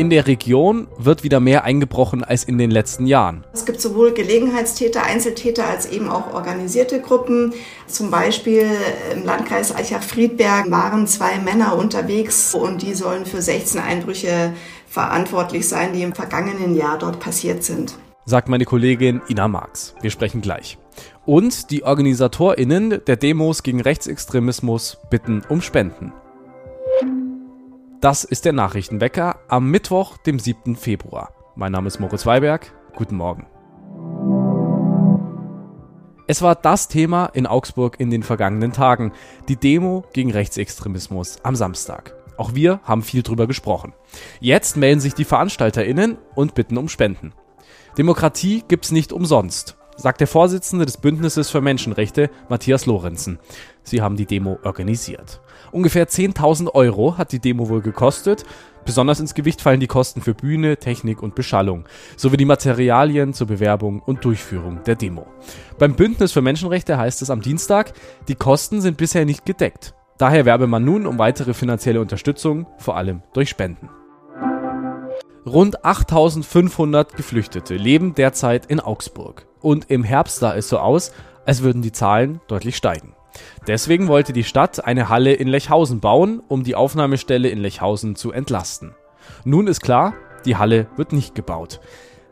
In der Region wird wieder mehr eingebrochen als in den letzten Jahren. Es gibt sowohl Gelegenheitstäter, Einzeltäter als eben auch organisierte Gruppen. Zum Beispiel im Landkreis Eichach-Friedberg waren zwei Männer unterwegs und die sollen für 16 Einbrüche verantwortlich sein, die im vergangenen Jahr dort passiert sind. Sagt meine Kollegin Ina Marx. Wir sprechen gleich. Und die OrganisatorInnen der Demos gegen Rechtsextremismus bitten um Spenden. Das ist der Nachrichtenwecker am Mittwoch, dem 7. Februar. Mein Name ist Moritz Weiberg. Guten Morgen. Es war das Thema in Augsburg in den vergangenen Tagen, die Demo gegen Rechtsextremismus am Samstag. Auch wir haben viel drüber gesprochen. Jetzt melden sich die VeranstalterInnen und bitten um Spenden. Demokratie gibt's nicht umsonst sagt der Vorsitzende des Bündnisses für Menschenrechte, Matthias Lorenzen. Sie haben die Demo organisiert. Ungefähr 10.000 Euro hat die Demo wohl gekostet. Besonders ins Gewicht fallen die Kosten für Bühne, Technik und Beschallung, sowie die Materialien zur Bewerbung und Durchführung der Demo. Beim Bündnis für Menschenrechte heißt es am Dienstag, die Kosten sind bisher nicht gedeckt. Daher werbe man nun um weitere finanzielle Unterstützung, vor allem durch Spenden. Rund 8500 Geflüchtete leben derzeit in Augsburg. Und im Herbst sah es so aus, als würden die Zahlen deutlich steigen. Deswegen wollte die Stadt eine Halle in Lechhausen bauen, um die Aufnahmestelle in Lechhausen zu entlasten. Nun ist klar, die Halle wird nicht gebaut,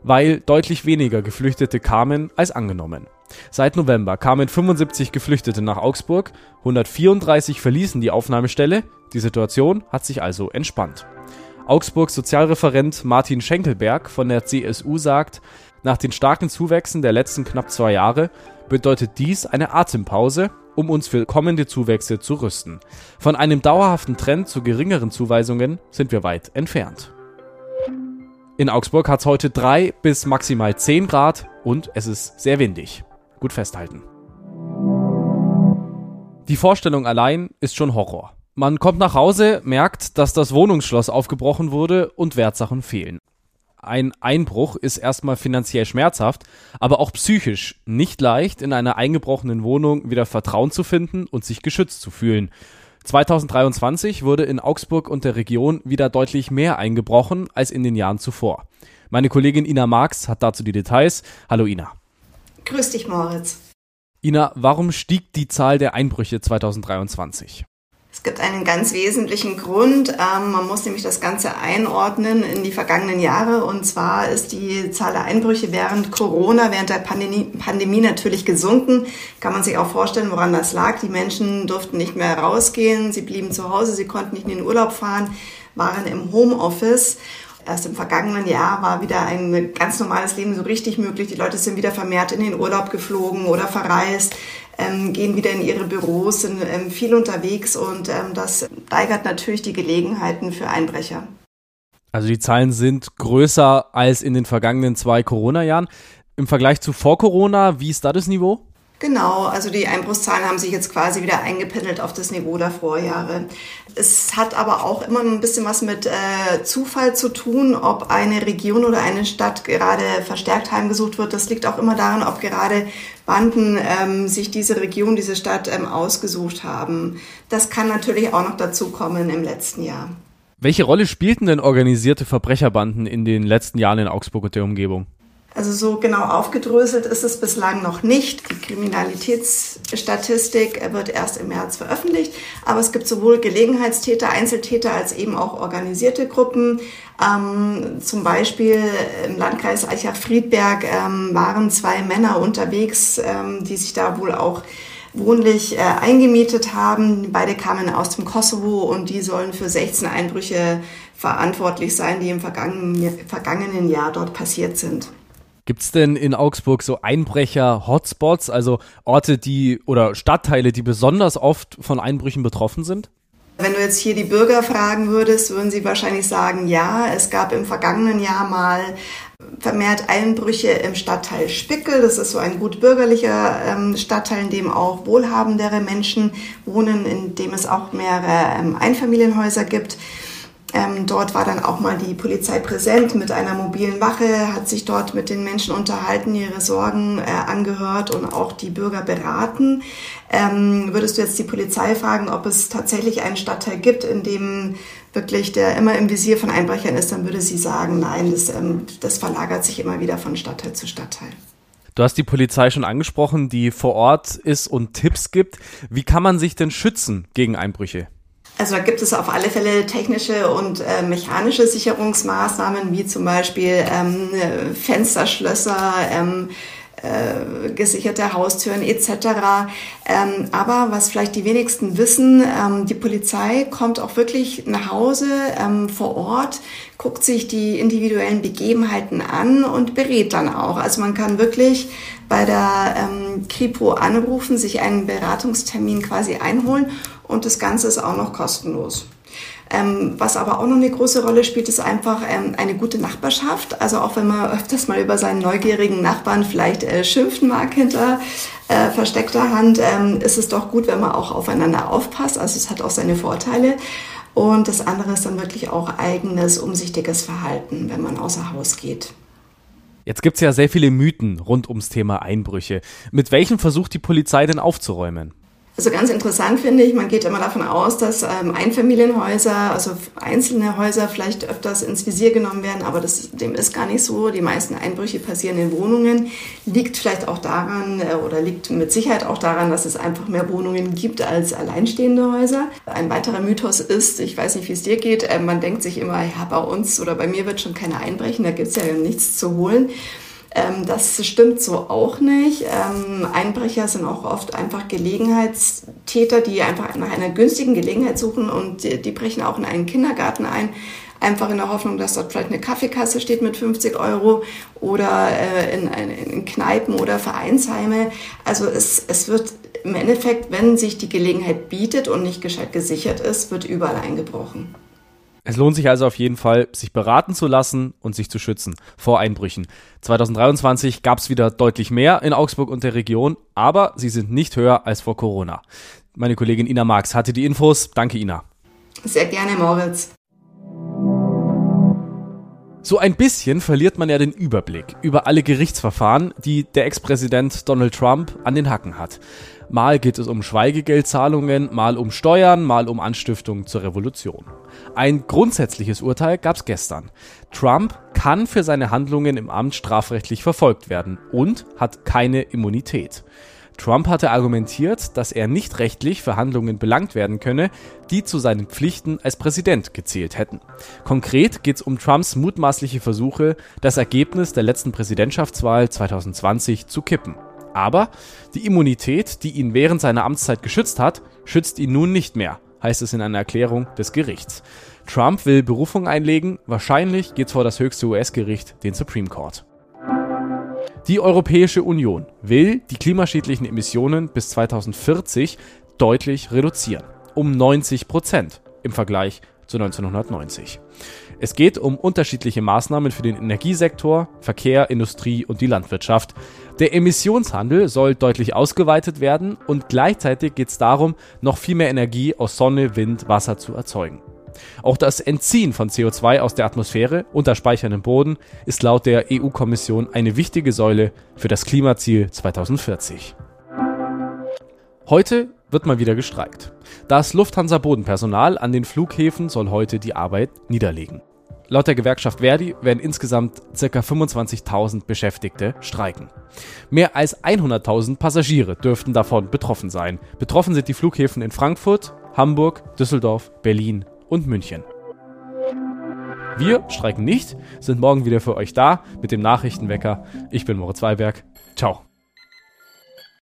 weil deutlich weniger Geflüchtete kamen als angenommen. Seit November kamen 75 Geflüchtete nach Augsburg, 134 verließen die Aufnahmestelle, die Situation hat sich also entspannt. Augsburgs Sozialreferent Martin Schenkelberg von der CSU sagt, nach den starken Zuwächsen der letzten knapp zwei Jahre bedeutet dies eine Atempause, um uns für kommende Zuwächse zu rüsten. Von einem dauerhaften Trend zu geringeren Zuweisungen sind wir weit entfernt. In Augsburg hat es heute drei bis maximal zehn Grad und es ist sehr windig. Gut festhalten. Die Vorstellung allein ist schon Horror. Man kommt nach Hause, merkt, dass das Wohnungsschloss aufgebrochen wurde und Wertsachen fehlen ein Einbruch ist erstmal finanziell schmerzhaft, aber auch psychisch nicht leicht, in einer eingebrochenen Wohnung wieder Vertrauen zu finden und sich geschützt zu fühlen. 2023 wurde in Augsburg und der Region wieder deutlich mehr eingebrochen als in den Jahren zuvor. Meine Kollegin Ina Marx hat dazu die Details. Hallo Ina. Grüß dich, Moritz. Ina, warum stieg die Zahl der Einbrüche 2023? Es gibt einen ganz wesentlichen Grund. Ähm, man muss nämlich das Ganze einordnen in die vergangenen Jahre. Und zwar ist die Zahl der Einbrüche während Corona, während der Pandemie, Pandemie natürlich gesunken. Kann man sich auch vorstellen, woran das lag. Die Menschen durften nicht mehr rausgehen. Sie blieben zu Hause. Sie konnten nicht in den Urlaub fahren, waren im Homeoffice. Erst im vergangenen Jahr war wieder ein ganz normales Leben so richtig möglich. Die Leute sind wieder vermehrt in den Urlaub geflogen oder verreist ähm, gehen wieder in ihre Büros, sind ähm, viel unterwegs und ähm, das steigert natürlich die Gelegenheiten für Einbrecher. Also die Zahlen sind größer als in den vergangenen zwei Corona-Jahren. Im Vergleich zu vor Corona, wie ist da das Niveau? Genau, also die Einbruchszahlen haben sich jetzt quasi wieder eingependelt auf das Niveau der Vorjahre. Es hat aber auch immer ein bisschen was mit äh, Zufall zu tun, ob eine Region oder eine Stadt gerade verstärkt heimgesucht wird. Das liegt auch immer daran, ob gerade Banden ähm, sich diese Region, diese Stadt ähm, ausgesucht haben. Das kann natürlich auch noch dazu kommen im letzten Jahr. Welche Rolle spielten denn organisierte Verbrecherbanden in den letzten Jahren in Augsburg und der Umgebung? Also so genau aufgedröselt ist es bislang noch nicht. Die Kriminalitätsstatistik wird erst im März veröffentlicht, aber es gibt sowohl Gelegenheitstäter, Einzeltäter als eben auch organisierte Gruppen. Ähm, zum Beispiel im Landkreis Eichach-Friedberg ähm, waren zwei Männer unterwegs, ähm, die sich da wohl auch wohnlich äh, eingemietet haben. Beide kamen aus dem Kosovo und die sollen für 16 Einbrüche verantwortlich sein, die im vergangenen, vergangenen Jahr dort passiert sind. Gibt es denn in Augsburg so Einbrecher-Hotspots, also Orte, die oder Stadtteile, die besonders oft von Einbrüchen betroffen sind? Wenn du jetzt hier die Bürger fragen würdest, würden sie wahrscheinlich sagen, ja, es gab im vergangenen Jahr mal vermehrt Einbrüche im Stadtteil Spickel. Das ist so ein gut bürgerlicher ähm, Stadtteil, in dem auch wohlhabendere Menschen wohnen, in dem es auch mehrere ähm, Einfamilienhäuser gibt. Ähm, dort war dann auch mal die Polizei präsent mit einer mobilen Wache, hat sich dort mit den Menschen unterhalten, ihre Sorgen äh, angehört und auch die Bürger beraten. Ähm, würdest du jetzt die Polizei fragen, ob es tatsächlich einen Stadtteil gibt, in dem wirklich der immer im Visier von Einbrechern ist, dann würde sie sagen, nein, das, ähm, das verlagert sich immer wieder von Stadtteil zu Stadtteil. Du hast die Polizei schon angesprochen, die vor Ort ist und Tipps gibt. Wie kann man sich denn schützen gegen Einbrüche? Also da gibt es auf alle Fälle technische und äh, mechanische Sicherungsmaßnahmen, wie zum Beispiel ähm, Fensterschlösser, ähm, äh, gesicherte Haustüren etc. Ähm, aber was vielleicht die wenigsten wissen, ähm, die Polizei kommt auch wirklich nach Hause ähm, vor Ort, guckt sich die individuellen Begebenheiten an und berät dann auch. Also man kann wirklich bei der ähm, Kripo anrufen, sich einen Beratungstermin quasi einholen und das Ganze ist auch noch kostenlos. Ähm, was aber auch noch eine große Rolle spielt, ist einfach ähm, eine gute Nachbarschaft. Also auch wenn man öfters mal über seinen neugierigen Nachbarn vielleicht äh, schimpfen mag hinter äh, versteckter Hand, ähm, ist es doch gut, wenn man auch aufeinander aufpasst. Also es hat auch seine Vorteile. Und das andere ist dann wirklich auch eigenes, umsichtiges Verhalten, wenn man außer Haus geht. Jetzt gibt es ja sehr viele Mythen rund ums Thema Einbrüche. Mit welchen versucht die Polizei denn aufzuräumen? Also ganz interessant finde ich, man geht immer davon aus, dass ähm, Einfamilienhäuser, also einzelne Häuser vielleicht öfters ins Visier genommen werden, aber das, dem ist gar nicht so. Die meisten Einbrüche passieren in Wohnungen. Liegt vielleicht auch daran äh, oder liegt mit Sicherheit auch daran, dass es einfach mehr Wohnungen gibt als alleinstehende Häuser. Ein weiterer Mythos ist, ich weiß nicht, wie es dir geht, äh, man denkt sich immer, ja, bei uns oder bei mir wird schon keiner einbrechen, da gibt es ja nichts zu holen. Ähm, das stimmt so auch nicht. Ähm, Einbrecher sind auch oft einfach Gelegenheitstäter, die einfach nach einer günstigen Gelegenheit suchen und die, die brechen auch in einen Kindergarten ein einfach in der Hoffnung, dass dort vielleicht eine Kaffeekasse steht mit 50 Euro oder äh, in, in, Kneipen oder Vereinsheime. Also es, es wird im Endeffekt, wenn sich die Gelegenheit bietet und nicht gescheit gesichert ist, wird überall eingebrochen. Es lohnt sich also auf jeden Fall, sich beraten zu lassen und sich zu schützen vor Einbrüchen. 2023 gab es wieder deutlich mehr in Augsburg und der Region, aber sie sind nicht höher als vor Corona. Meine Kollegin Ina Marx hatte die Infos. Danke, Ina. Sehr gerne, Moritz. So ein bisschen verliert man ja den Überblick über alle Gerichtsverfahren, die der Ex-Präsident Donald Trump an den Hacken hat. Mal geht es um Schweigegeldzahlungen, mal um Steuern, mal um Anstiftung zur Revolution. Ein grundsätzliches Urteil gab es gestern. Trump kann für seine Handlungen im Amt strafrechtlich verfolgt werden und hat keine Immunität. Trump hatte argumentiert, dass er nicht rechtlich für Handlungen belangt werden könne, die zu seinen Pflichten als Präsident gezählt hätten. Konkret geht es um Trumps mutmaßliche Versuche, das Ergebnis der letzten Präsidentschaftswahl 2020 zu kippen. Aber die Immunität, die ihn während seiner Amtszeit geschützt hat, schützt ihn nun nicht mehr, heißt es in einer Erklärung des Gerichts. Trump will Berufung einlegen, wahrscheinlich geht's vor das höchste US-Gericht, den Supreme Court. Die Europäische Union will die klimaschädlichen Emissionen bis 2040 deutlich reduzieren, um 90 Prozent im Vergleich zu 1990. Es geht um unterschiedliche Maßnahmen für den Energiesektor, Verkehr, Industrie und die Landwirtschaft. Der Emissionshandel soll deutlich ausgeweitet werden und gleichzeitig geht es darum, noch viel mehr Energie aus Sonne, Wind, Wasser zu erzeugen. Auch das Entziehen von CO2 aus der Atmosphäre unter speicherndem Boden ist laut der EU-Kommission eine wichtige Säule für das Klimaziel 2040. Heute wird mal wieder gestreikt. Das Lufthansa-Bodenpersonal an den Flughäfen soll heute die Arbeit niederlegen. Laut der Gewerkschaft Verdi werden insgesamt ca. 25.000 Beschäftigte streiken. Mehr als 100.000 Passagiere dürften davon betroffen sein. Betroffen sind die Flughäfen in Frankfurt, Hamburg, Düsseldorf, Berlin und München. Wir streiken nicht, sind morgen wieder für euch da mit dem Nachrichtenwecker. Ich bin Moritz Weiberg. Ciao.